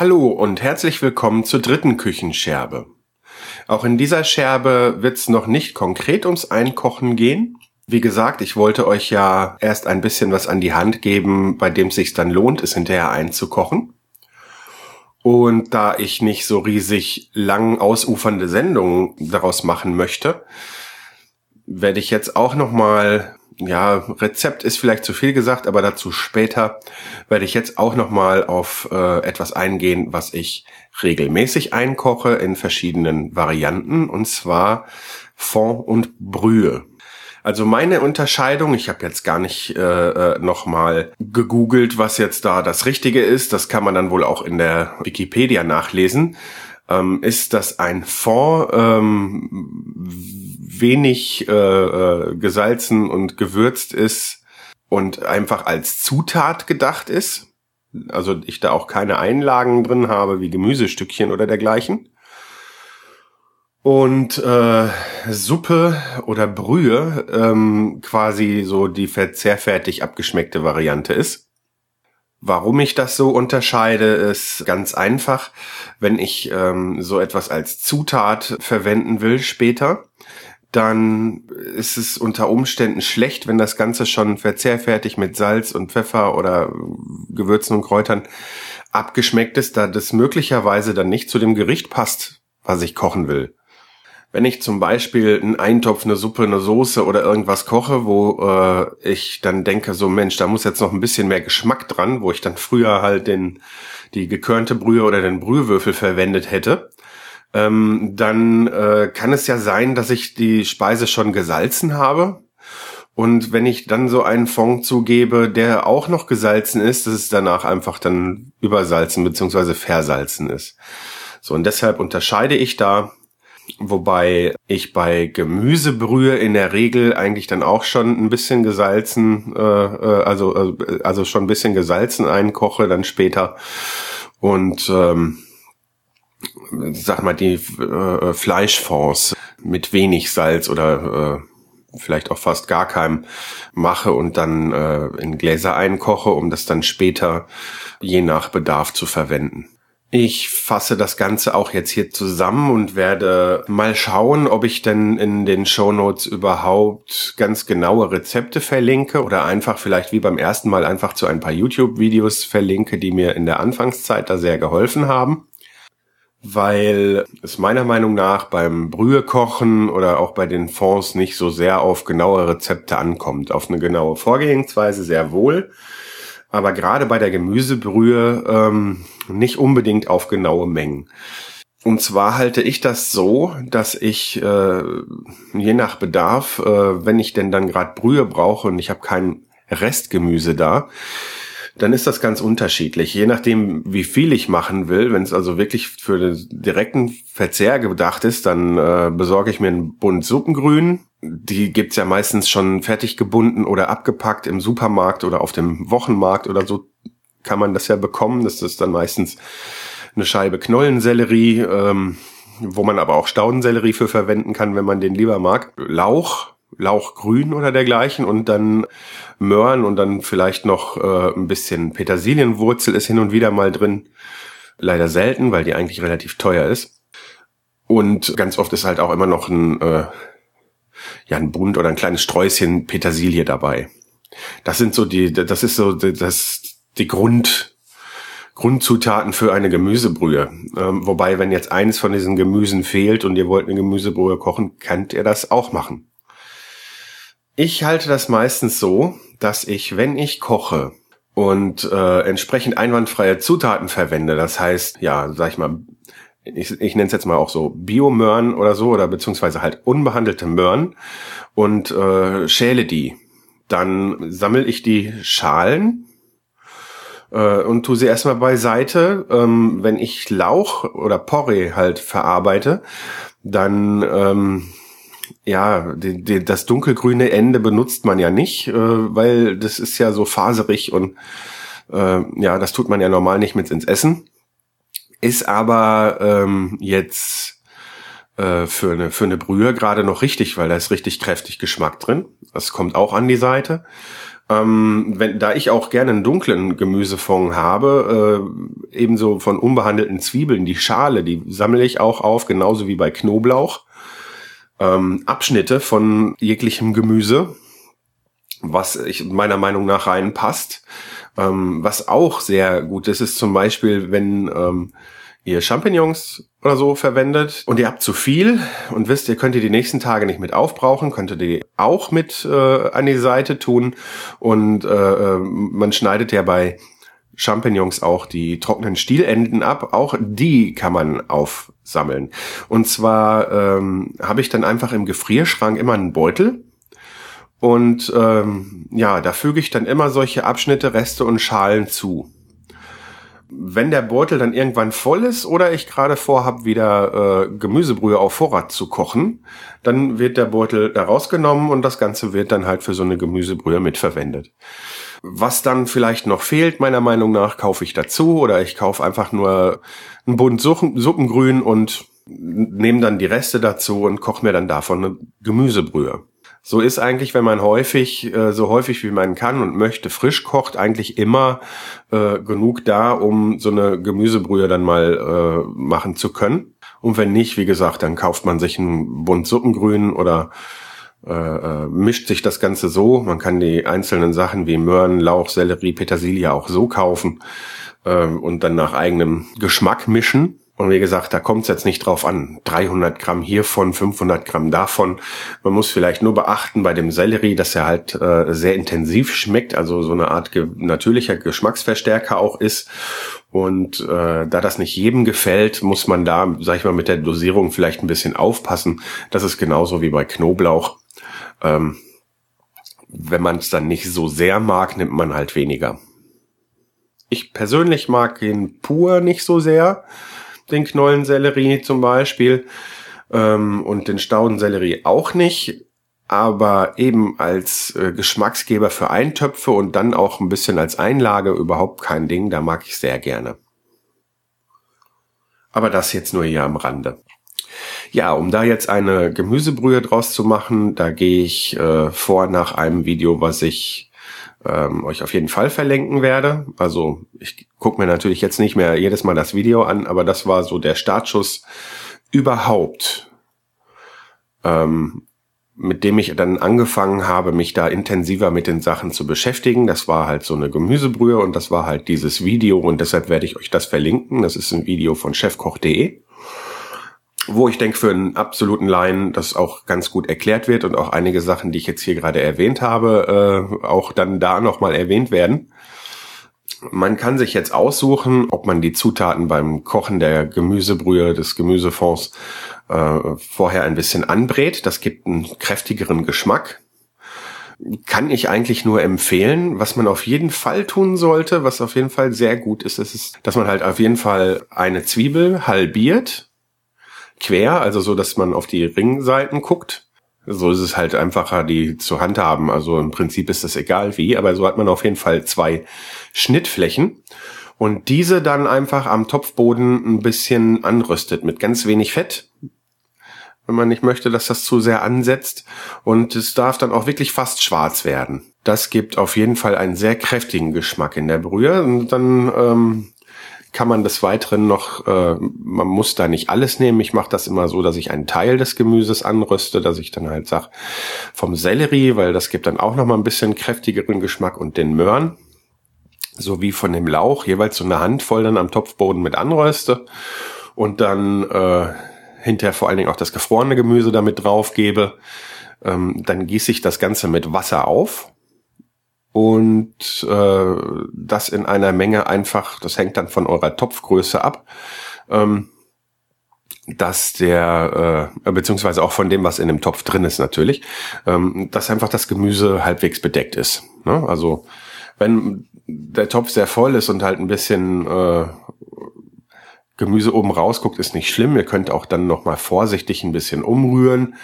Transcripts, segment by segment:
Hallo und herzlich willkommen zur dritten Küchenscherbe. Auch in dieser Scherbe wird's noch nicht konkret ums Einkochen gehen. Wie gesagt, ich wollte euch ja erst ein bisschen was an die Hand geben, bei dem es sich dann lohnt, es hinterher einzukochen. Und da ich nicht so riesig lang ausufernde Sendungen daraus machen möchte, werde ich jetzt auch noch mal ja, Rezept ist vielleicht zu viel gesagt, aber dazu später werde ich jetzt auch noch mal auf äh, etwas eingehen, was ich regelmäßig einkoche in verschiedenen Varianten und zwar Fond und Brühe. Also meine Unterscheidung, ich habe jetzt gar nicht äh, äh, nochmal gegoogelt, was jetzt da das Richtige ist, das kann man dann wohl auch in der Wikipedia nachlesen, ähm, ist, dass ein Fond ähm, wenig äh, äh, gesalzen und gewürzt ist und einfach als Zutat gedacht ist. Also ich da auch keine Einlagen drin habe, wie Gemüsestückchen oder dergleichen. Und äh, Suppe oder Brühe ähm, quasi so die verzehrfertig abgeschmeckte Variante ist. Warum ich das so unterscheide, ist ganz einfach. Wenn ich ähm, so etwas als Zutat verwenden will später, dann ist es unter Umständen schlecht, wenn das Ganze schon verzehrfertig mit Salz und Pfeffer oder Gewürzen und Kräutern abgeschmeckt ist, da das möglicherweise dann nicht zu dem Gericht passt, was ich kochen will. Wenn ich zum Beispiel einen Eintopf, eine Suppe, eine Soße oder irgendwas koche, wo äh, ich dann denke, so Mensch, da muss jetzt noch ein bisschen mehr Geschmack dran, wo ich dann früher halt den die gekörnte Brühe oder den Brühwürfel verwendet hätte, ähm, dann äh, kann es ja sein, dass ich die Speise schon gesalzen habe. Und wenn ich dann so einen Fond zugebe, der auch noch gesalzen ist, dass es danach einfach dann übersalzen bzw. versalzen ist. So, und deshalb unterscheide ich da, wobei ich bei Gemüsebrühe in der Regel eigentlich dann auch schon ein bisschen gesalzen, äh, äh also, äh, also schon ein bisschen gesalzen einkoche dann später. Und ähm, sag mal, die äh, Fleischfonds mit wenig Salz oder äh, vielleicht auch fast gar keinem mache und dann äh, in Gläser einkoche, um das dann später je nach Bedarf zu verwenden. Ich fasse das Ganze auch jetzt hier zusammen und werde mal schauen, ob ich denn in den Shownotes überhaupt ganz genaue Rezepte verlinke oder einfach vielleicht wie beim ersten Mal einfach zu ein paar YouTube-Videos verlinke, die mir in der Anfangszeit da sehr geholfen haben weil es meiner Meinung nach beim Brühekochen oder auch bei den Fonds nicht so sehr auf genaue Rezepte ankommt. Auf eine genaue Vorgehensweise sehr wohl, aber gerade bei der Gemüsebrühe ähm, nicht unbedingt auf genaue Mengen. Und zwar halte ich das so, dass ich äh, je nach Bedarf, äh, wenn ich denn dann gerade Brühe brauche und ich habe kein Restgemüse da, dann ist das ganz unterschiedlich. Je nachdem, wie viel ich machen will, wenn es also wirklich für den direkten Verzehr gedacht ist, dann äh, besorge ich mir einen Bund Suppengrün. Die gibt's ja meistens schon fertig gebunden oder abgepackt im Supermarkt oder auf dem Wochenmarkt oder so kann man das ja bekommen. Das ist dann meistens eine Scheibe Knollensellerie, ähm, wo man aber auch Staudensellerie für verwenden kann, wenn man den lieber mag. Lauch, Lauchgrün oder dergleichen und dann Möhren und dann vielleicht noch äh, ein bisschen Petersilienwurzel ist hin und wieder mal drin. Leider selten, weil die eigentlich relativ teuer ist. Und ganz oft ist halt auch immer noch ein, äh, ja, ein Bund oder ein kleines Sträußchen Petersilie dabei. Das sind so die, das ist so das, die Grund, Grundzutaten für eine Gemüsebrühe. Ähm, wobei, wenn jetzt eines von diesen Gemüsen fehlt und ihr wollt eine Gemüsebrühe kochen, könnt ihr das auch machen. Ich halte das meistens so, dass ich, wenn ich koche und äh, entsprechend einwandfreie Zutaten verwende, das heißt, ja, sag ich mal, ich, ich nenne es jetzt mal auch so Biomöhren oder so, oder beziehungsweise halt unbehandelte Möhren und äh, schäle die. Dann sammle ich die Schalen äh, und tu sie erstmal beiseite. Ähm, wenn ich Lauch oder Porree halt verarbeite, dann ähm, ja, die, die, das dunkelgrüne Ende benutzt man ja nicht, äh, weil das ist ja so faserig und äh, ja, das tut man ja normal nicht mit ins Essen. Ist aber ähm, jetzt äh, für eine für eine Brühe gerade noch richtig, weil da ist richtig kräftig Geschmack drin. Das kommt auch an die Seite. Ähm, wenn, da ich auch gerne einen dunklen Gemüsefond habe, äh, ebenso von unbehandelten Zwiebeln, die Schale, die sammle ich auch auf, genauso wie bei Knoblauch. Ähm, Abschnitte von jeglichem Gemüse, was ich meiner Meinung nach reinpasst. Ähm, was auch sehr gut ist, ist zum Beispiel, wenn ähm, ihr Champignons oder so verwendet und ihr habt zu viel und wisst, ihr könnt die die nächsten Tage nicht mit aufbrauchen, könnt ihr die auch mit äh, an die Seite tun und äh, äh man schneidet ja bei Champignons auch die trockenen Stielenden ab. Auch die kann man aufsammeln. Und zwar ähm, habe ich dann einfach im Gefrierschrank immer einen Beutel und ähm, ja, da füge ich dann immer solche Abschnitte, Reste und Schalen zu. Wenn der Beutel dann irgendwann voll ist oder ich gerade vorhab, wieder äh, Gemüsebrühe auf Vorrat zu kochen, dann wird der Beutel da rausgenommen und das Ganze wird dann halt für so eine Gemüsebrühe mitverwendet. Was dann vielleicht noch fehlt, meiner Meinung nach, kaufe ich dazu oder ich kaufe einfach nur ein Bund Suppengrün und nehme dann die Reste dazu und koche mir dann davon eine Gemüsebrühe. So ist eigentlich, wenn man häufig, äh, so häufig wie man kann und möchte, frisch kocht, eigentlich immer äh, genug da, um so eine Gemüsebrühe dann mal äh, machen zu können. Und wenn nicht, wie gesagt, dann kauft man sich einen Bund Suppengrün oder äh, äh, mischt sich das Ganze so. Man kann die einzelnen Sachen wie Möhren, Lauch, Sellerie, Petersilie auch so kaufen äh, und dann nach eigenem Geschmack mischen. Und wie gesagt, da kommt es jetzt nicht drauf an. 300 Gramm hiervon, 500 Gramm davon. Man muss vielleicht nur beachten bei dem Sellerie, dass er halt äh, sehr intensiv schmeckt, also so eine Art ge natürlicher Geschmacksverstärker auch ist. Und äh, da das nicht jedem gefällt, muss man da, sag ich mal, mit der Dosierung vielleicht ein bisschen aufpassen. Das ist genauso wie bei Knoblauch. Ähm, wenn man es dann nicht so sehr mag, nimmt man halt weniger. Ich persönlich mag ihn pur nicht so sehr den Knollensellerie zum Beispiel ähm, und den Staudensellerie auch nicht. Aber eben als äh, Geschmacksgeber für Eintöpfe und dann auch ein bisschen als Einlage überhaupt kein Ding, da mag ich sehr gerne. Aber das jetzt nur hier am Rande. Ja, um da jetzt eine Gemüsebrühe draus zu machen, da gehe ich äh, vor nach einem Video, was ich ähm, euch auf jeden Fall verlinken werde. Also ich gucke mir natürlich jetzt nicht mehr jedes Mal das Video an, aber das war so der Startschuss überhaupt, ähm, mit dem ich dann angefangen habe, mich da intensiver mit den Sachen zu beschäftigen. Das war halt so eine Gemüsebrühe und das war halt dieses Video und deshalb werde ich euch das verlinken. Das ist ein Video von chefkoch.de wo ich denke, für einen absoluten Laien das auch ganz gut erklärt wird und auch einige Sachen, die ich jetzt hier gerade erwähnt habe, äh, auch dann da nochmal erwähnt werden. Man kann sich jetzt aussuchen, ob man die Zutaten beim Kochen der Gemüsebrühe, des Gemüsefonds äh, vorher ein bisschen anbrät. Das gibt einen kräftigeren Geschmack. Kann ich eigentlich nur empfehlen. Was man auf jeden Fall tun sollte, was auf jeden Fall sehr gut ist, ist, dass man halt auf jeden Fall eine Zwiebel halbiert quer, also so, dass man auf die Ringseiten guckt. So ist es halt einfacher, die zu handhaben. Also im Prinzip ist es egal wie, aber so hat man auf jeden Fall zwei Schnittflächen und diese dann einfach am Topfboden ein bisschen anrüstet mit ganz wenig Fett, wenn man nicht möchte, dass das zu sehr ansetzt. Und es darf dann auch wirklich fast schwarz werden. Das gibt auf jeden Fall einen sehr kräftigen Geschmack in der Brühe. Und dann ähm, kann man des Weiteren noch, äh, man muss da nicht alles nehmen. Ich mache das immer so, dass ich einen Teil des Gemüses anröste, dass ich dann halt sag vom Sellerie, weil das gibt dann auch noch mal ein bisschen kräftigeren Geschmack und den Möhren sowie von dem Lauch jeweils so eine Handvoll dann am Topfboden mit anröste und dann äh, hinterher vor allen Dingen auch das gefrorene Gemüse damit drauf gebe. Ähm, dann gieße ich das Ganze mit Wasser auf und äh, das in einer Menge einfach, das hängt dann von eurer Topfgröße ab, ähm, dass der, äh, beziehungsweise auch von dem, was in dem Topf drin ist natürlich, ähm, dass einfach das Gemüse halbwegs bedeckt ist. Ne? Also Wenn der Topf sehr voll ist und halt ein bisschen äh, Gemüse oben rausguckt, ist nicht schlimm. Ihr könnt auch dann noch mal vorsichtig ein bisschen umrühren.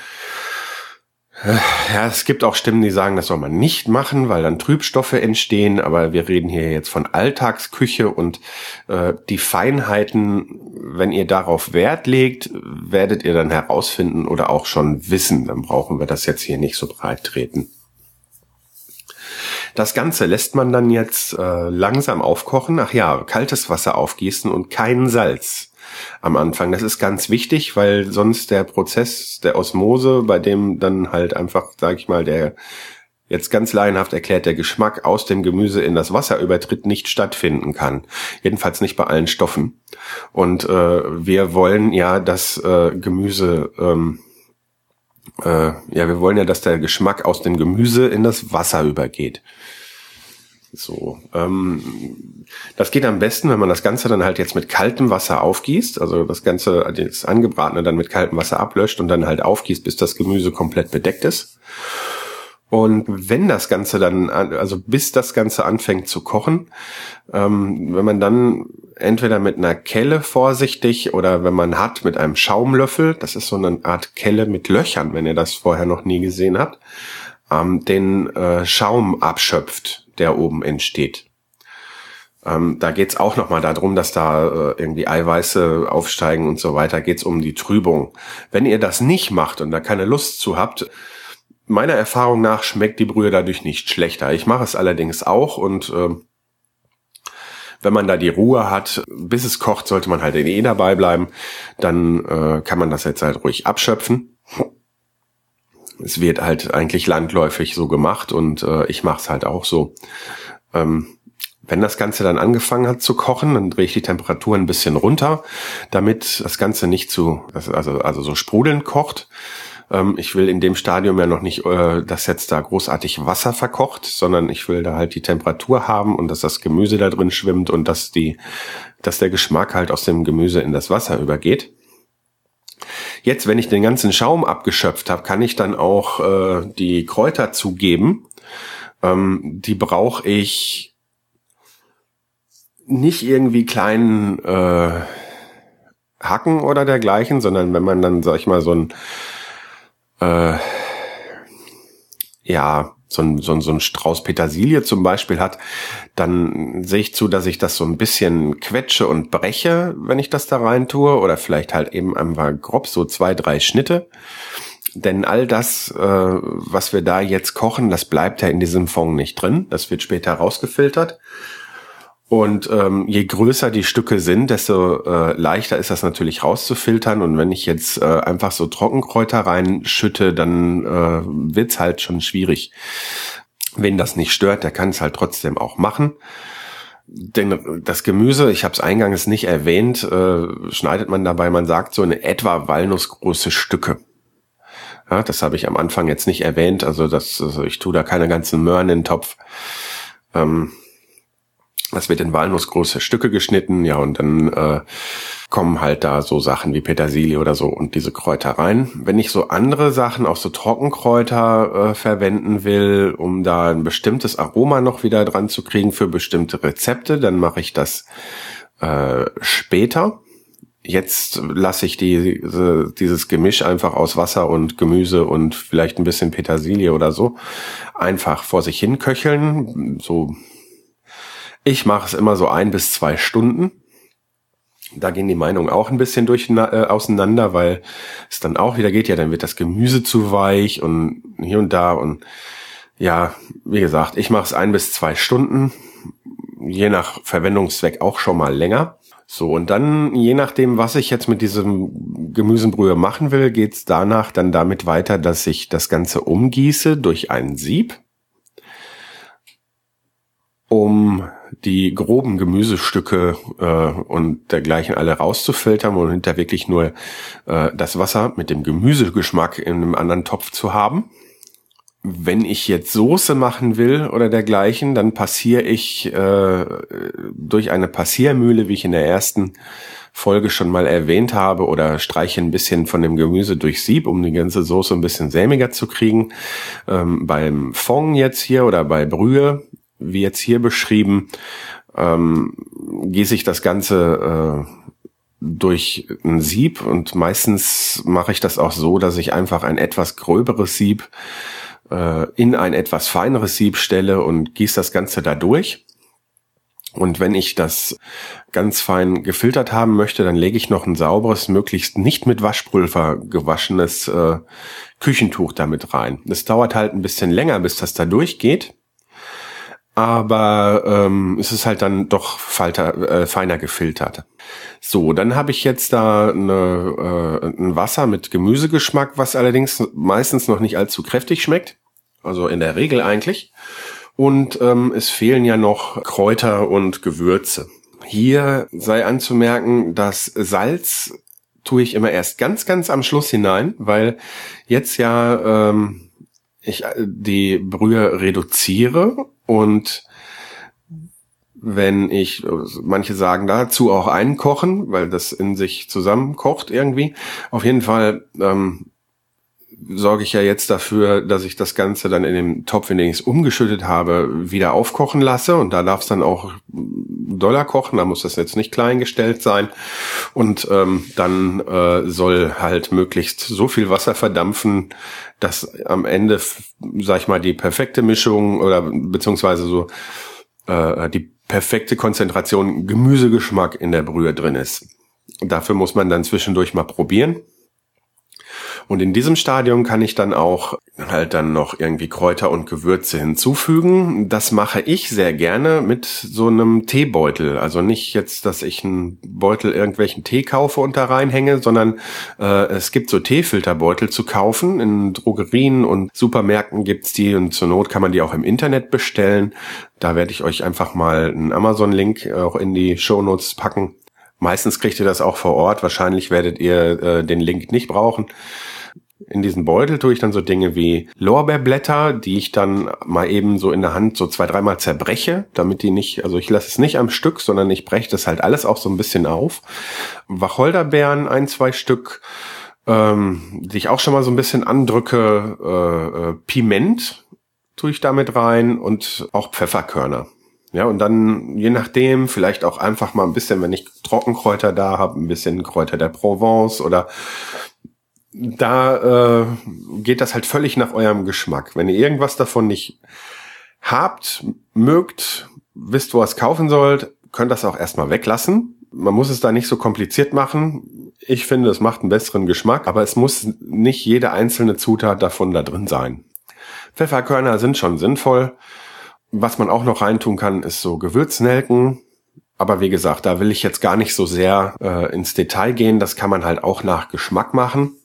Ja, es gibt auch Stimmen, die sagen, das soll man nicht machen, weil dann Trübstoffe entstehen. Aber wir reden hier jetzt von Alltagsküche und äh, die Feinheiten, wenn ihr darauf Wert legt, werdet ihr dann herausfinden oder auch schon wissen. Dann brauchen wir das jetzt hier nicht so breit treten. Das Ganze lässt man dann jetzt äh, langsam aufkochen. Ach ja, kaltes Wasser aufgießen und kein Salz am Anfang. Das ist ganz wichtig, weil sonst der Prozess der Osmose, bei dem dann halt einfach, sag ich mal, der jetzt ganz laienhaft erklärt, der Geschmack aus dem Gemüse in das Wasser übertritt, nicht stattfinden kann. Jedenfalls nicht bei allen Stoffen. Und äh, wir wollen ja das äh, Gemüse, ähm, äh, ja, wir wollen ja, dass der Geschmack aus dem Gemüse in das Wasser übergeht. So, ähm, das geht am besten, wenn man das Ganze dann halt jetzt mit kaltem Wasser aufgießt, also das Ganze, das Angebratene dann mit kaltem Wasser ablöscht und dann halt aufgießt, bis das Gemüse komplett bedeckt ist. Und wenn das Ganze dann, also bis das Ganze anfängt zu kochen, ähm, wenn man dann entweder mit einer Kelle vorsichtig oder wenn man hat mit einem Schaumlöffel, das ist so eine Art Kelle mit Löchern, wenn ihr das vorher noch nie gesehen habt, ähm, den äh, Schaum abschöpft der oben entsteht. Ähm, da geht's auch nochmal darum, dass da äh, irgendwie Eiweiße aufsteigen und so weiter. Geht's um die Trübung. Wenn ihr das nicht macht und da keine Lust zu habt, meiner Erfahrung nach schmeckt die Brühe dadurch nicht schlechter. Ich mache es allerdings auch und äh, wenn man da die Ruhe hat, bis es kocht, sollte man halt eh dabei bleiben. Dann äh, kann man das jetzt halt ruhig abschöpfen es wird halt eigentlich landläufig so gemacht und äh, ich mache es halt auch so. Ähm, wenn das Ganze dann angefangen hat zu kochen, dann drehe ich die Temperatur ein bisschen runter, damit das Ganze nicht zu, also, also so sprudelnd kocht. Ähm, ich will in dem Stadium ja noch nicht, äh, dass jetzt da großartig Wasser verkocht, sondern ich will da halt die Temperatur haben und dass das Gemüse da drin schwimmt und dass die, dass der Geschmack halt aus dem Gemüse in das Wasser übergeht. Jetzt, wenn ich den ganzen Schaum abgeschöpft habe, kann ich dann auch äh, die Kräuter zugeben. Ähm, die brauche ich nicht irgendwie kleinen äh, Hacken oder dergleichen, sondern wenn man dann, sag ich mal, so ein äh, ja, so ein, so ein, so ein Strauß Petersilie zum Beispiel hat, dann sehe ich zu, dass ich das so ein bisschen quetsche und breche, wenn ich das da rein tue, oder vielleicht halt eben einfach grob so zwei, drei Schnitte. Denn all das, äh, was wir da jetzt kochen, das bleibt ja in diesem Fond nicht drin. Das wird später rausgefiltert. Und ähm, je größer die Stücke sind, desto äh, leichter ist das natürlich rauszufiltern. Und wenn ich jetzt äh, einfach so Trockenkräuter reinschütte, dann äh, wird's halt schon schwierig. Wen das nicht stört, der kann es halt trotzdem auch machen. Denn das Gemüse, ich habe es eingangs nicht erwähnt, äh, schneidet man dabei, man sagt so eine etwa walnussgroße Stücke. Ja, das habe ich am Anfang jetzt nicht erwähnt, also das, also ich tue da keine ganzen Möhren in den Topf. Ähm, das wird in walnussgroße Stücke geschnitten, ja, und dann äh, kommen halt da so Sachen wie Petersilie oder so und diese Kräuter rein. Wenn ich so andere Sachen, auch so Trockenkräuter äh, verwenden will, um da ein bestimmtes Aroma noch wieder dran zu kriegen für bestimmte Rezepte, dann mache ich das äh, später. Jetzt lasse ich die, diese, dieses Gemisch einfach aus Wasser und Gemüse und vielleicht ein bisschen Petersilie oder so einfach vor sich hin köcheln, so ich mache es immer so ein bis zwei Stunden. Da gehen die Meinungen auch ein bisschen durch, äh, auseinander, weil es dann auch wieder geht, ja, dann wird das Gemüse zu weich und hier und da und ja, wie gesagt, ich mache es ein bis zwei Stunden, je nach Verwendungszweck auch schon mal länger. So, und dann, je nachdem, was ich jetzt mit diesem Gemüsebrühe machen will, geht's danach dann damit weiter, dass ich das Ganze umgieße durch ein Sieb, um die groben Gemüsestücke äh, und dergleichen alle rauszufiltern und hinter wirklich nur äh, das Wasser mit dem Gemüsegeschmack in einem anderen Topf zu haben. Wenn ich jetzt Soße machen will oder dergleichen, dann passiere ich äh, durch eine Passiermühle, wie ich in der ersten Folge schon mal erwähnt habe, oder streiche ein bisschen von dem Gemüse durch Sieb, um die ganze Soße ein bisschen sämiger zu kriegen. Ähm, beim Fond jetzt hier oder bei Brühe wie jetzt hier beschrieben, ähm, gieße ich das Ganze äh, durch ein Sieb und meistens mache ich das auch so, dass ich einfach ein etwas gröberes Sieb äh, in ein etwas feineres Sieb stelle und gieße das Ganze da durch. Und wenn ich das ganz fein gefiltert haben möchte, dann lege ich noch ein sauberes, möglichst nicht mit Waschpulver gewaschenes äh, Küchentuch damit rein. Das dauert halt ein bisschen länger, bis das da durchgeht. Aber ähm, es ist halt dann doch falter, äh, feiner gefiltert. So, dann habe ich jetzt da eine, äh, ein Wasser mit Gemüsegeschmack, was allerdings meistens noch nicht allzu kräftig schmeckt. Also in der Regel eigentlich. Und ähm, es fehlen ja noch Kräuter und Gewürze. Hier sei anzumerken, dass Salz tue ich immer erst ganz, ganz am Schluss hinein, weil jetzt ja ähm, ich äh, die Brühe reduziere und wenn ich, manche sagen dazu auch einkochen, weil das in sich zusammenkocht irgendwie. Auf jeden Fall ähm, sorge ich ja jetzt dafür, dass ich das Ganze dann in dem Topf, in den ich es umgeschüttet habe, wieder aufkochen lasse. Und da darf es dann auch doller kochen, da muss das jetzt nicht klein gestellt sein. Und ähm, dann äh, soll halt möglichst so viel Wasser verdampfen, dass am Ende, sag ich mal, die perfekte Mischung oder beziehungsweise so äh, die perfekte Konzentration Gemüsegeschmack in der Brühe drin ist. Dafür muss man dann zwischendurch mal probieren. Und in diesem Stadium kann ich dann auch halt dann noch irgendwie Kräuter und Gewürze hinzufügen. Das mache ich sehr gerne mit so einem Teebeutel. Also nicht jetzt, dass ich einen Beutel irgendwelchen Tee kaufe und da reinhänge, sondern äh, es gibt so Teefilterbeutel zu kaufen. In Drogerien und Supermärkten gibt's die und zur Not kann man die auch im Internet bestellen. Da werde ich euch einfach mal einen Amazon-Link auch in die Shownotes packen. Meistens kriegt ihr das auch vor Ort. Wahrscheinlich werdet ihr äh, den Link nicht brauchen. In diesen Beutel tue ich dann so Dinge wie Lorbeerblätter, die ich dann mal eben so in der Hand so zwei, dreimal zerbreche, damit die nicht, also ich lasse es nicht am Stück, sondern ich breche das halt alles auch so ein bisschen auf. Wacholderbeeren, ein, zwei Stück, ähm, die ich auch schon mal so ein bisschen andrücke. Äh, äh, Piment tue ich damit rein und auch Pfefferkörner. Ja, und dann je nachdem vielleicht auch einfach mal ein bisschen, wenn ich Trockenkräuter da habe, ein bisschen Kräuter der Provence oder da äh, geht das halt völlig nach eurem Geschmack. Wenn ihr irgendwas davon nicht habt, mögt, wisst, wo ihr es kaufen sollt, könnt das auch erstmal weglassen. Man muss es da nicht so kompliziert machen. Ich finde, es macht einen besseren Geschmack, aber es muss nicht jede einzelne Zutat davon da drin sein. Pfefferkörner sind schon sinnvoll. Was man auch noch reintun kann, ist so Gewürznelken. Aber wie gesagt, da will ich jetzt gar nicht so sehr äh, ins Detail gehen. Das kann man halt auch nach Geschmack machen.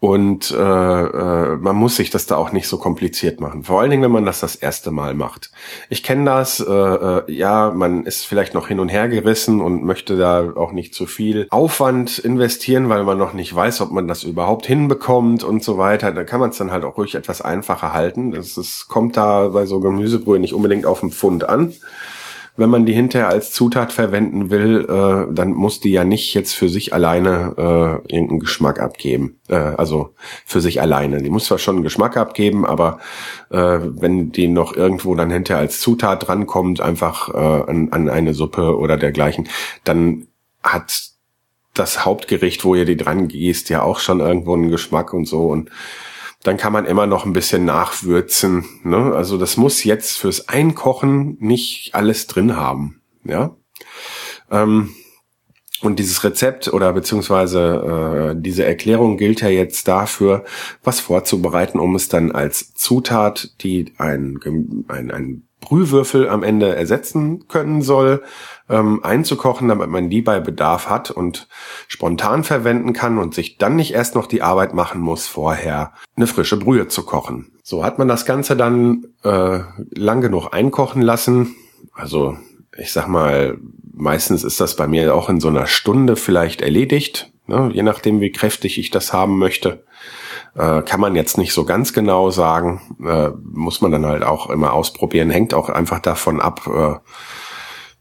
Und äh, äh, man muss sich das da auch nicht so kompliziert machen. Vor allen Dingen, wenn man das das erste Mal macht. Ich kenne das, äh, äh, ja, man ist vielleicht noch hin und her gerissen und möchte da auch nicht zu viel Aufwand investieren, weil man noch nicht weiß, ob man das überhaupt hinbekommt und so weiter. Da kann man es dann halt auch ruhig etwas einfacher halten. Das kommt da bei so Gemüsebrühe nicht unbedingt auf den Pfund an wenn man die hinterher als Zutat verwenden will, äh, dann muss die ja nicht jetzt für sich alleine äh, irgendeinen Geschmack abgeben. Äh, also für sich alleine. Die muss zwar schon einen Geschmack abgeben, aber äh, wenn die noch irgendwo dann hinterher als Zutat drankommt, einfach äh, an, an eine Suppe oder dergleichen, dann hat das Hauptgericht, wo ihr die dran gießt, ja auch schon irgendwo einen Geschmack und so und dann kann man immer noch ein bisschen nachwürzen. Ne? Also das muss jetzt fürs Einkochen nicht alles drin haben. Ja. Ähm, und dieses Rezept oder beziehungsweise äh, diese Erklärung gilt ja jetzt dafür, was vorzubereiten, um es dann als Zutat, die ein, ein, ein Brühwürfel am Ende ersetzen können soll, ähm, einzukochen, damit man die bei Bedarf hat und spontan verwenden kann und sich dann nicht erst noch die Arbeit machen muss, vorher eine frische Brühe zu kochen. So hat man das Ganze dann äh, lang genug einkochen lassen. Also ich sag mal, meistens ist das bei mir auch in so einer Stunde vielleicht erledigt, ne? je nachdem, wie kräftig ich das haben möchte. Äh, kann man jetzt nicht so ganz genau sagen, äh, muss man dann halt auch immer ausprobieren, hängt auch einfach davon ab, äh,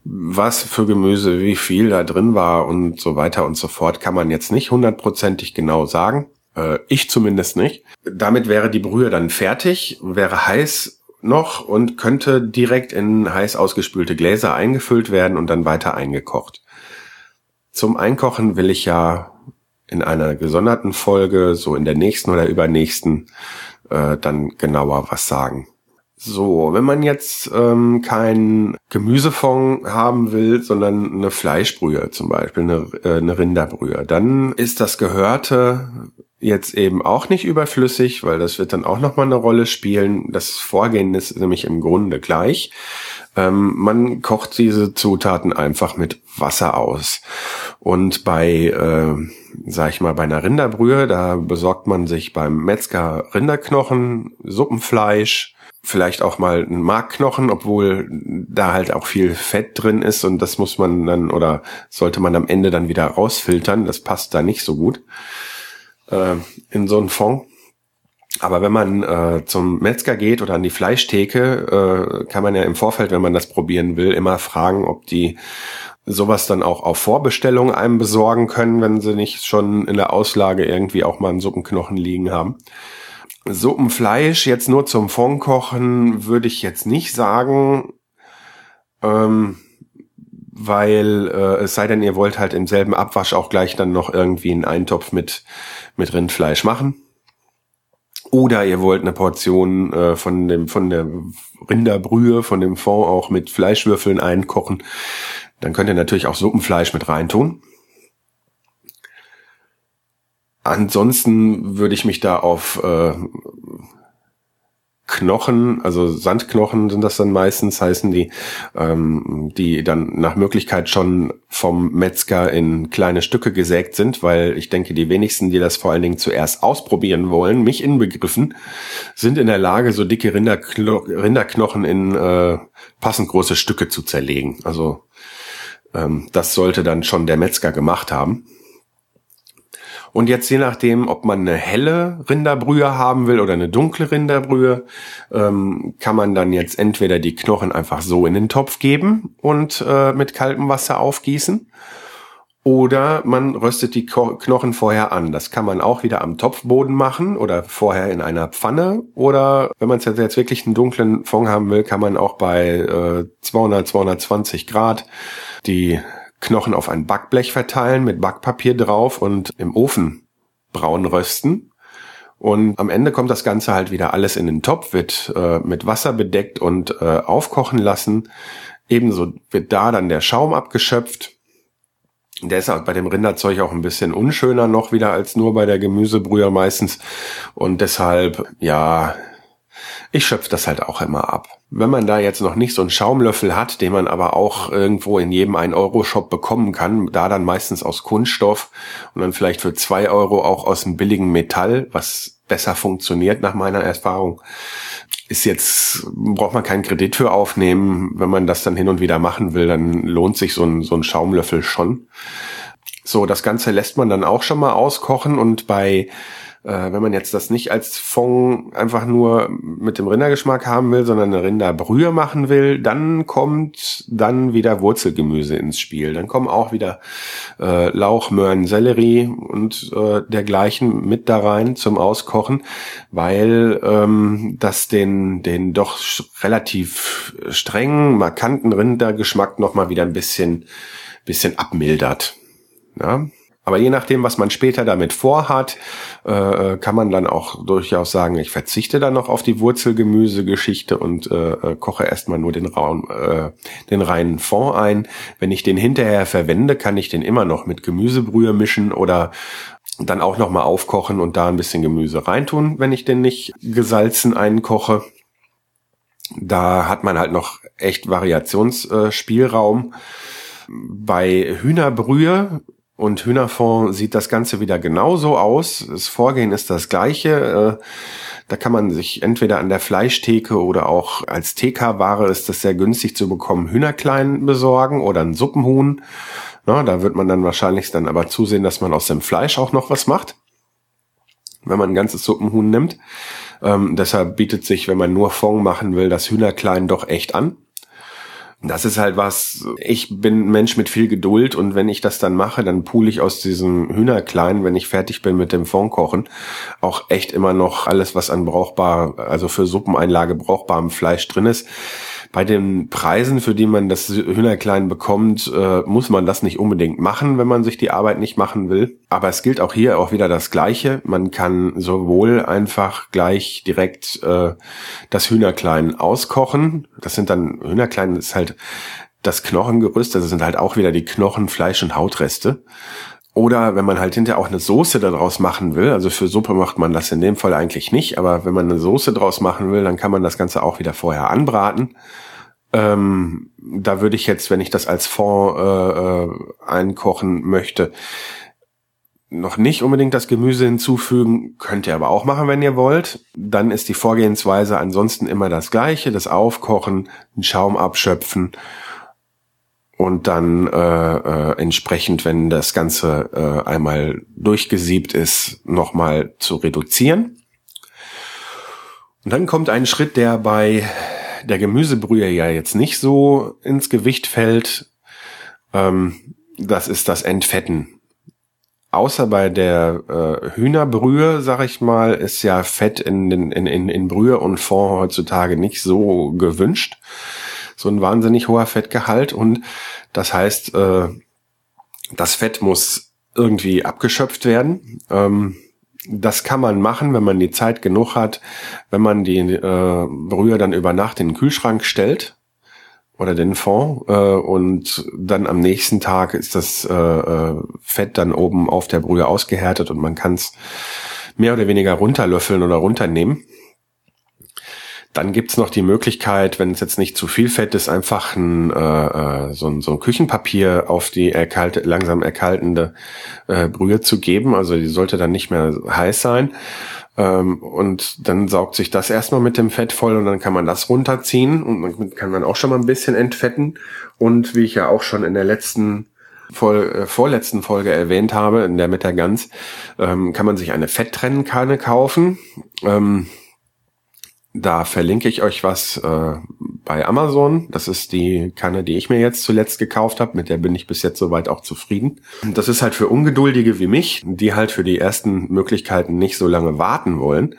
was für Gemüse, wie viel da drin war und so weiter und so fort, kann man jetzt nicht hundertprozentig genau sagen. Äh, ich zumindest nicht. Damit wäre die Brühe dann fertig, wäre heiß noch und könnte direkt in heiß ausgespülte Gläser eingefüllt werden und dann weiter eingekocht. Zum Einkochen will ich ja in einer gesonderten Folge, so in der nächsten oder übernächsten, äh, dann genauer was sagen. So, wenn man jetzt ähm, kein Gemüsefond haben will, sondern eine Fleischbrühe zum Beispiel, eine, äh, eine Rinderbrühe, dann ist das Gehörte jetzt eben auch nicht überflüssig, weil das wird dann auch nochmal eine Rolle spielen. Das Vorgehen ist nämlich im Grunde gleich. Ähm, man kocht diese Zutaten einfach mit Wasser aus. Und bei, äh, sag ich mal, bei einer Rinderbrühe, da besorgt man sich beim Metzger Rinderknochen, Suppenfleisch, vielleicht auch mal einen Markknochen, obwohl da halt auch viel Fett drin ist und das muss man dann oder sollte man am Ende dann wieder rausfiltern. Das passt da nicht so gut äh, in so einen Fond. Aber wenn man äh, zum Metzger geht oder an die Fleischtheke, äh, kann man ja im Vorfeld, wenn man das probieren will, immer fragen, ob die sowas dann auch auf Vorbestellung einem besorgen können, wenn sie nicht schon in der Auslage irgendwie auch mal einen Suppenknochen liegen haben. Suppenfleisch jetzt nur zum Fond kochen würde ich jetzt nicht sagen, ähm, weil äh, es sei denn, ihr wollt halt im selben Abwasch auch gleich dann noch irgendwie einen Eintopf mit mit Rindfleisch machen. Oder ihr wollt eine Portion äh, von dem von der Rinderbrühe, von dem Fond auch mit Fleischwürfeln einkochen. Dann könnt ihr natürlich auch Suppenfleisch mit reintun. Ansonsten würde ich mich da auf äh, Knochen, also Sandknochen sind das dann meistens, heißen die, ähm, die dann nach Möglichkeit schon vom Metzger in kleine Stücke gesägt sind, weil ich denke, die wenigsten, die das vor allen Dingen zuerst ausprobieren wollen, mich inbegriffen, sind in der Lage, so dicke Rinderkno Rinderknochen in äh, passend große Stücke zu zerlegen. Also ähm, das sollte dann schon der Metzger gemacht haben. Und jetzt je nachdem, ob man eine helle Rinderbrühe haben will oder eine dunkle Rinderbrühe, ähm, kann man dann jetzt entweder die Knochen einfach so in den Topf geben und äh, mit kaltem Wasser aufgießen. Oder man röstet die Knochen vorher an. Das kann man auch wieder am Topfboden machen oder vorher in einer Pfanne. Oder wenn man jetzt wirklich einen dunklen Fond haben will, kann man auch bei äh, 200, 220 Grad die Knochen auf ein Backblech verteilen mit Backpapier drauf und im Ofen braun rösten. Und am Ende kommt das Ganze halt wieder alles in den Topf, wird äh, mit Wasser bedeckt und äh, aufkochen lassen. Ebenso wird da dann der Schaum abgeschöpft. Der ist auch bei dem Rinderzeug auch ein bisschen unschöner noch wieder als nur bei der Gemüsebrühe meistens. Und deshalb, ja, ich schöpfe das halt auch immer ab. Wenn man da jetzt noch nicht so einen Schaumlöffel hat, den man aber auch irgendwo in jedem 1-Euro-Shop bekommen kann, da dann meistens aus Kunststoff und dann vielleicht für 2 Euro auch aus einem billigen Metall, was besser funktioniert nach meiner Erfahrung, ist jetzt, braucht man keinen Kredit für aufnehmen. Wenn man das dann hin und wieder machen will, dann lohnt sich so ein, so ein Schaumlöffel schon. So, das Ganze lässt man dann auch schon mal auskochen und bei äh, wenn man jetzt das nicht als Fond einfach nur mit dem Rindergeschmack haben will, sondern eine Rinderbrühe machen will, dann kommt dann wieder Wurzelgemüse ins Spiel. Dann kommen auch wieder äh, Lauch, Möhren, Sellerie und äh, dergleichen mit da rein zum Auskochen, weil ähm, das den, den doch relativ strengen, markanten Rindergeschmack nochmal wieder ein bisschen, bisschen abmildert. Ja, aber je nachdem, was man später damit vorhat, äh, kann man dann auch durchaus sagen, ich verzichte dann noch auf die Wurzelgemüsegeschichte und äh, äh, koche erstmal nur den, Raum, äh, den reinen Fond ein. Wenn ich den hinterher verwende, kann ich den immer noch mit Gemüsebrühe mischen oder dann auch nochmal aufkochen und da ein bisschen Gemüse reintun, wenn ich den nicht gesalzen einkoche. Da hat man halt noch echt Variationsspielraum. Bei Hühnerbrühe und Hühnerfond sieht das Ganze wieder genauso aus. Das Vorgehen ist das gleiche. Äh, da kann man sich entweder an der Fleischtheke oder auch als TK-Ware ist das sehr günstig zu bekommen, Hühnerklein besorgen oder ein Suppenhuhn. da wird man dann wahrscheinlich dann aber zusehen, dass man aus dem Fleisch auch noch was macht, wenn man ein ganzes Suppenhuhn nimmt. Ähm, deshalb bietet sich, wenn man nur Fond machen will, das Hühnerklein doch echt an. Das ist halt was, ich bin Mensch mit viel Geduld und wenn ich das dann mache, dann pool ich aus diesem Hühnerklein, wenn ich fertig bin mit dem Fondkochen, auch echt immer noch alles, was an brauchbar, also für Suppeneinlage brauchbarem Fleisch drin ist bei den Preisen, für die man das Hühnerklein bekommt, äh, muss man das nicht unbedingt machen, wenn man sich die Arbeit nicht machen will. Aber es gilt auch hier auch wieder das Gleiche. Man kann sowohl einfach gleich direkt äh, das Hühnerklein auskochen. Das sind dann Hühnerklein ist halt das Knochengerüst, das sind halt auch wieder die Knochen, Fleisch und Hautreste. Oder wenn man halt hinterher auch eine Soße daraus machen will, also für Suppe macht man das in dem Fall eigentlich nicht, aber wenn man eine Soße draus machen will, dann kann man das Ganze auch wieder vorher anbraten. Ähm, da würde ich jetzt, wenn ich das als Fond äh, äh, einkochen möchte, noch nicht unbedingt das Gemüse hinzufügen, könnt ihr aber auch machen, wenn ihr wollt. Dann ist die Vorgehensweise ansonsten immer das gleiche, das Aufkochen, den Schaum abschöpfen und dann äh, äh, entsprechend, wenn das Ganze äh, einmal durchgesiebt ist, nochmal zu reduzieren. Und dann kommt ein Schritt, der bei der Gemüsebrühe ja jetzt nicht so ins Gewicht fällt. Ähm, das ist das Entfetten. Außer bei der äh, Hühnerbrühe, sag ich mal, ist ja Fett in, in, in, in Brühe und Fond heutzutage nicht so gewünscht so ein wahnsinnig hoher Fettgehalt und das heißt, äh, das Fett muss irgendwie abgeschöpft werden. Ähm, das kann man machen, wenn man die Zeit genug hat, wenn man die äh, Brühe dann über Nacht in den Kühlschrank stellt oder den Fond äh, und dann am nächsten Tag ist das äh, äh Fett dann oben auf der Brühe ausgehärtet und man kann es mehr oder weniger runterlöffeln oder runternehmen. Dann gibt's noch die Möglichkeit, wenn es jetzt nicht zu viel Fett ist, einfach ein, äh, äh, so, ein, so ein Küchenpapier auf die erkalte, langsam erkaltende äh, Brühe zu geben. Also die sollte dann nicht mehr heiß sein. Ähm, und dann saugt sich das erstmal mit dem Fett voll und dann kann man das runterziehen und dann kann man auch schon mal ein bisschen entfetten. Und wie ich ja auch schon in der letzten Voll, äh, vorletzten Folge erwähnt habe, in der mit der Gans, ähm, kann man sich eine Fetttrennkanne kaufen. Ähm, da verlinke ich euch was äh, bei Amazon. Das ist die Kanne, die ich mir jetzt zuletzt gekauft habe. Mit der bin ich bis jetzt soweit auch zufrieden. Das ist halt für Ungeduldige wie mich, die halt für die ersten Möglichkeiten nicht so lange warten wollen.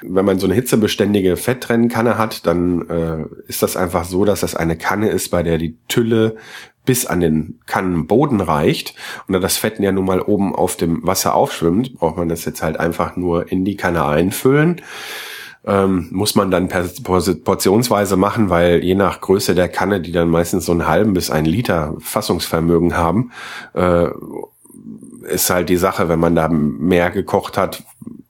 Wenn man so eine hitzebeständige Fetttrennkanne hat, dann äh, ist das einfach so, dass das eine Kanne ist, bei der die Tülle bis an den Kannenboden reicht und da das Fett ja nun mal oben auf dem Wasser aufschwimmt, braucht man das jetzt halt einfach nur in die Kanne einfüllen ähm, muss man dann portionsweise machen, weil je nach Größe der Kanne, die dann meistens so einen halben bis einen Liter Fassungsvermögen haben, äh, ist halt die Sache, wenn man da mehr gekocht hat,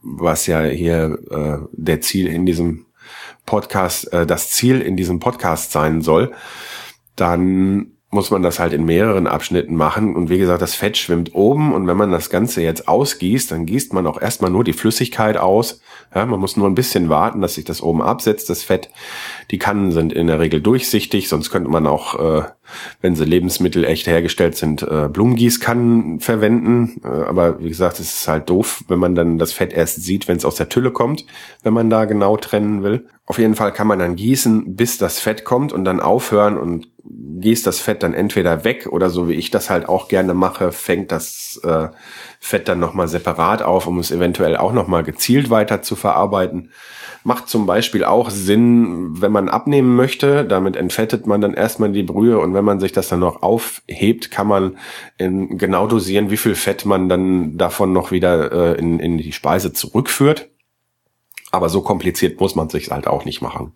was ja hier äh, der Ziel in diesem Podcast, äh, das Ziel in diesem Podcast sein soll, dann muss man das halt in mehreren Abschnitten machen. Und wie gesagt, das Fett schwimmt oben und wenn man das Ganze jetzt ausgießt, dann gießt man auch erstmal nur die Flüssigkeit aus. Ja, man muss nur ein bisschen warten, dass sich das oben absetzt, das Fett. Die Kannen sind in der Regel durchsichtig, sonst könnte man auch, äh, wenn sie Lebensmittel echt hergestellt sind, äh, Blumengießkannen verwenden. Äh, aber wie gesagt, es ist halt doof, wenn man dann das Fett erst sieht, wenn es aus der Tülle kommt, wenn man da genau trennen will. Auf jeden Fall kann man dann gießen, bis das Fett kommt und dann aufhören und gießt das Fett dann entweder weg oder so wie ich das halt auch gerne mache, fängt das äh, Fett dann nochmal separat auf, um es eventuell auch nochmal gezielt weiter zu verarbeiten. Macht zum Beispiel auch Sinn, wenn man abnehmen möchte. Damit entfettet man dann erstmal die Brühe und wenn man sich das dann noch aufhebt, kann man in, genau dosieren, wie viel Fett man dann davon noch wieder äh, in, in die Speise zurückführt. Aber so kompliziert muss man sich halt auch nicht machen.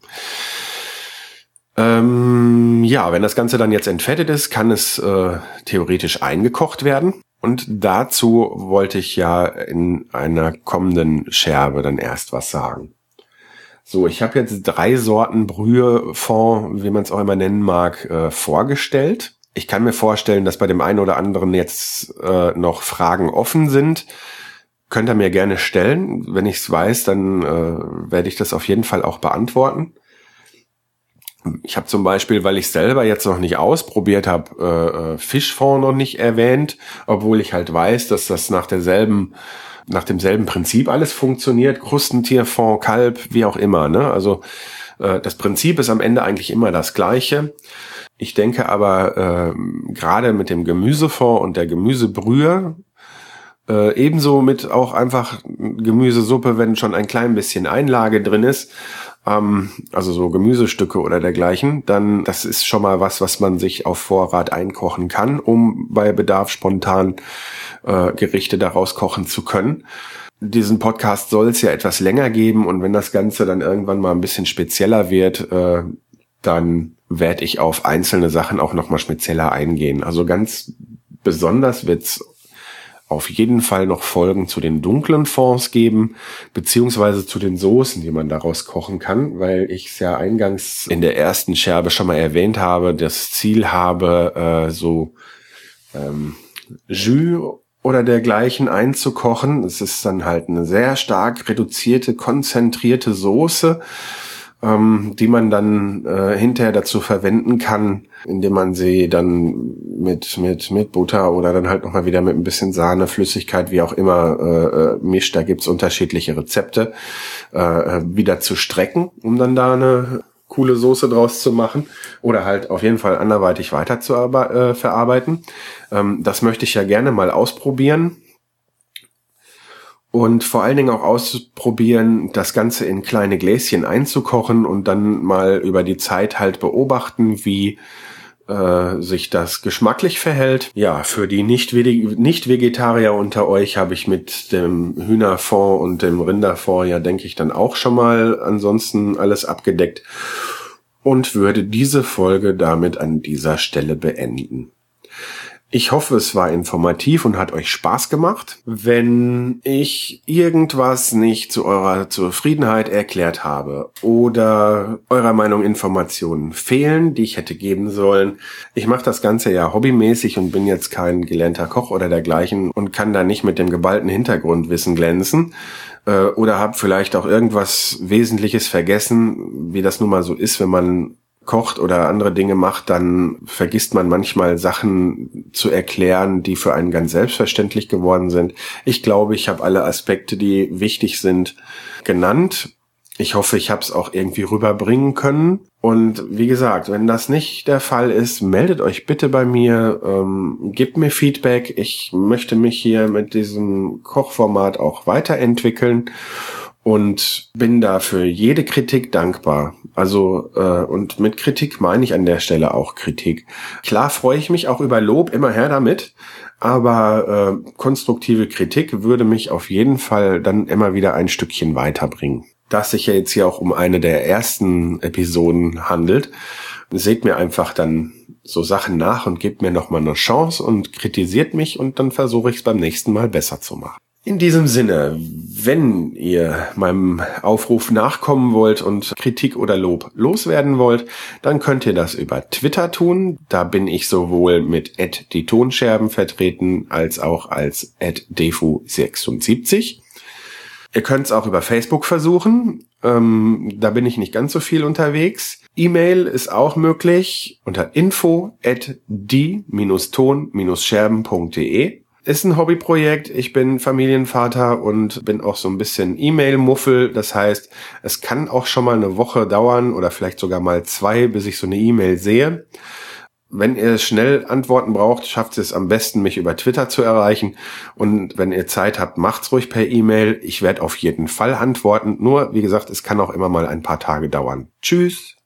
Ähm, ja, wenn das Ganze dann jetzt entfettet ist, kann es äh, theoretisch eingekocht werden. Und dazu wollte ich ja in einer kommenden Scherbe dann erst was sagen. So, ich habe jetzt drei Sorten Brühefond, wie man es auch immer nennen mag, äh, vorgestellt. Ich kann mir vorstellen, dass bei dem einen oder anderen jetzt äh, noch Fragen offen sind. Könnt ihr mir gerne stellen. Wenn ich es weiß, dann äh, werde ich das auf jeden Fall auch beantworten. Ich habe zum Beispiel, weil ich selber jetzt noch nicht ausprobiert habe, äh, äh, Fischfond noch nicht erwähnt, obwohl ich halt weiß, dass das nach derselben, nach demselben Prinzip alles funktioniert. Krustentierfond, Kalb, wie auch immer. Ne? Also äh, das Prinzip ist am Ende eigentlich immer das gleiche. Ich denke aber äh, gerade mit dem Gemüsefond und der Gemüsebrühe äh, ebenso mit auch einfach Gemüsesuppe, wenn schon ein klein bisschen Einlage drin ist, ähm, also so Gemüsestücke oder dergleichen, dann das ist schon mal was, was man sich auf Vorrat einkochen kann, um bei Bedarf spontan äh, Gerichte daraus kochen zu können. Diesen Podcast soll es ja etwas länger geben und wenn das Ganze dann irgendwann mal ein bisschen spezieller wird, äh, dann werde ich auf einzelne Sachen auch nochmal spezieller eingehen. Also ganz besonders wird's auf jeden Fall noch Folgen zu den dunklen Fonds geben, beziehungsweise zu den Soßen, die man daraus kochen kann, weil ich es ja eingangs in der ersten Scherbe schon mal erwähnt habe, das Ziel habe, äh, so ähm, Jus oder dergleichen einzukochen. Es ist dann halt eine sehr stark reduzierte, konzentrierte Soße ähm, die man dann äh, hinterher dazu verwenden kann, indem man sie dann mit mit mit Butter oder dann halt noch mal wieder mit ein bisschen Sahne, Flüssigkeit, wie auch immer äh, äh mischt. Da gibt's unterschiedliche Rezepte, äh, wieder zu strecken, um dann da eine coole Soße draus zu machen oder halt auf jeden Fall anderweitig weiter zu äh, verarbeiten. Ähm, das möchte ich ja gerne mal ausprobieren und vor allen Dingen auch ausprobieren, das Ganze in kleine Gläschen einzukochen und dann mal über die Zeit halt beobachten, wie äh, sich das geschmacklich verhält. Ja, für die Nicht-Vegetarier unter euch habe ich mit dem Hühnerfond und dem Rinderfond ja, denke ich, dann auch schon mal ansonsten alles abgedeckt und würde diese Folge damit an dieser Stelle beenden. Ich hoffe, es war informativ und hat euch Spaß gemacht. Wenn ich irgendwas nicht zu eurer Zufriedenheit erklärt habe oder eurer Meinung Informationen fehlen, die ich hätte geben sollen, ich mache das Ganze ja hobbymäßig und bin jetzt kein gelernter Koch oder dergleichen und kann da nicht mit dem geballten Hintergrundwissen glänzen äh, oder habe vielleicht auch irgendwas Wesentliches vergessen, wie das nun mal so ist, wenn man kocht oder andere Dinge macht, dann vergisst man manchmal Sachen zu erklären, die für einen ganz selbstverständlich geworden sind. Ich glaube, ich habe alle Aspekte, die wichtig sind, genannt. Ich hoffe, ich habe es auch irgendwie rüberbringen können. Und wie gesagt, wenn das nicht der Fall ist, meldet euch bitte bei mir, ähm, gebt mir Feedback. Ich möchte mich hier mit diesem Kochformat auch weiterentwickeln und bin da für jede Kritik dankbar. Also äh, und mit Kritik meine ich an der Stelle auch Kritik. Klar freue ich mich auch über Lob, immer her damit, aber äh, konstruktive Kritik würde mich auf jeden Fall dann immer wieder ein Stückchen weiterbringen. Da sich ja jetzt hier auch um eine der ersten Episoden handelt, seht mir einfach dann so Sachen nach und gebt mir nochmal eine Chance und kritisiert mich und dann versuche ich es beim nächsten Mal besser zu machen. In diesem Sinne, wenn ihr meinem Aufruf nachkommen wollt und Kritik oder Lob loswerden wollt, dann könnt ihr das über Twitter tun. Da bin ich sowohl mit die Tonscherben vertreten als auch als defu76. Ihr könnt es auch über Facebook versuchen. Ähm, da bin ich nicht ganz so viel unterwegs. E-Mail ist auch möglich unter info at die-ton-scherben.de. Ist ein Hobbyprojekt. Ich bin Familienvater und bin auch so ein bisschen E-Mail-Muffel. Das heißt, es kann auch schon mal eine Woche dauern oder vielleicht sogar mal zwei, bis ich so eine E-Mail sehe. Wenn ihr schnell Antworten braucht, schafft es am besten, mich über Twitter zu erreichen. Und wenn ihr Zeit habt, macht's ruhig per E-Mail. Ich werde auf jeden Fall antworten. Nur, wie gesagt, es kann auch immer mal ein paar Tage dauern. Tschüss.